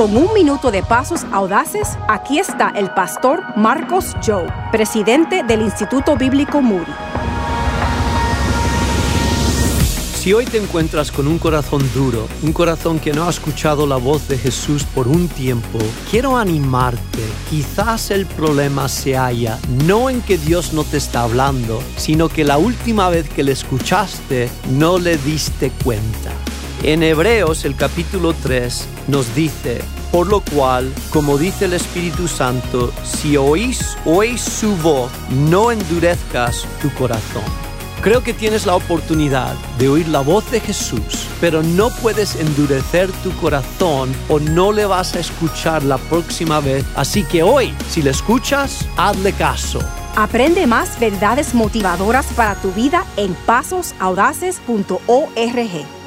Con un minuto de pasos audaces, aquí está el pastor Marcos Joe, presidente del Instituto Bíblico Moody. Si hoy te encuentras con un corazón duro, un corazón que no ha escuchado la voz de Jesús por un tiempo, quiero animarte. Quizás el problema se halla no en que Dios no te está hablando, sino que la última vez que le escuchaste no le diste cuenta. En Hebreos el capítulo 3 nos dice, por lo cual, como dice el Espíritu Santo, si oís, oís su voz, no endurezcas tu corazón. Creo que tienes la oportunidad de oír la voz de Jesús, pero no puedes endurecer tu corazón o no le vas a escuchar la próxima vez. Así que hoy, si le escuchas, hazle caso. Aprende más verdades motivadoras para tu vida en pasosaudaces.org.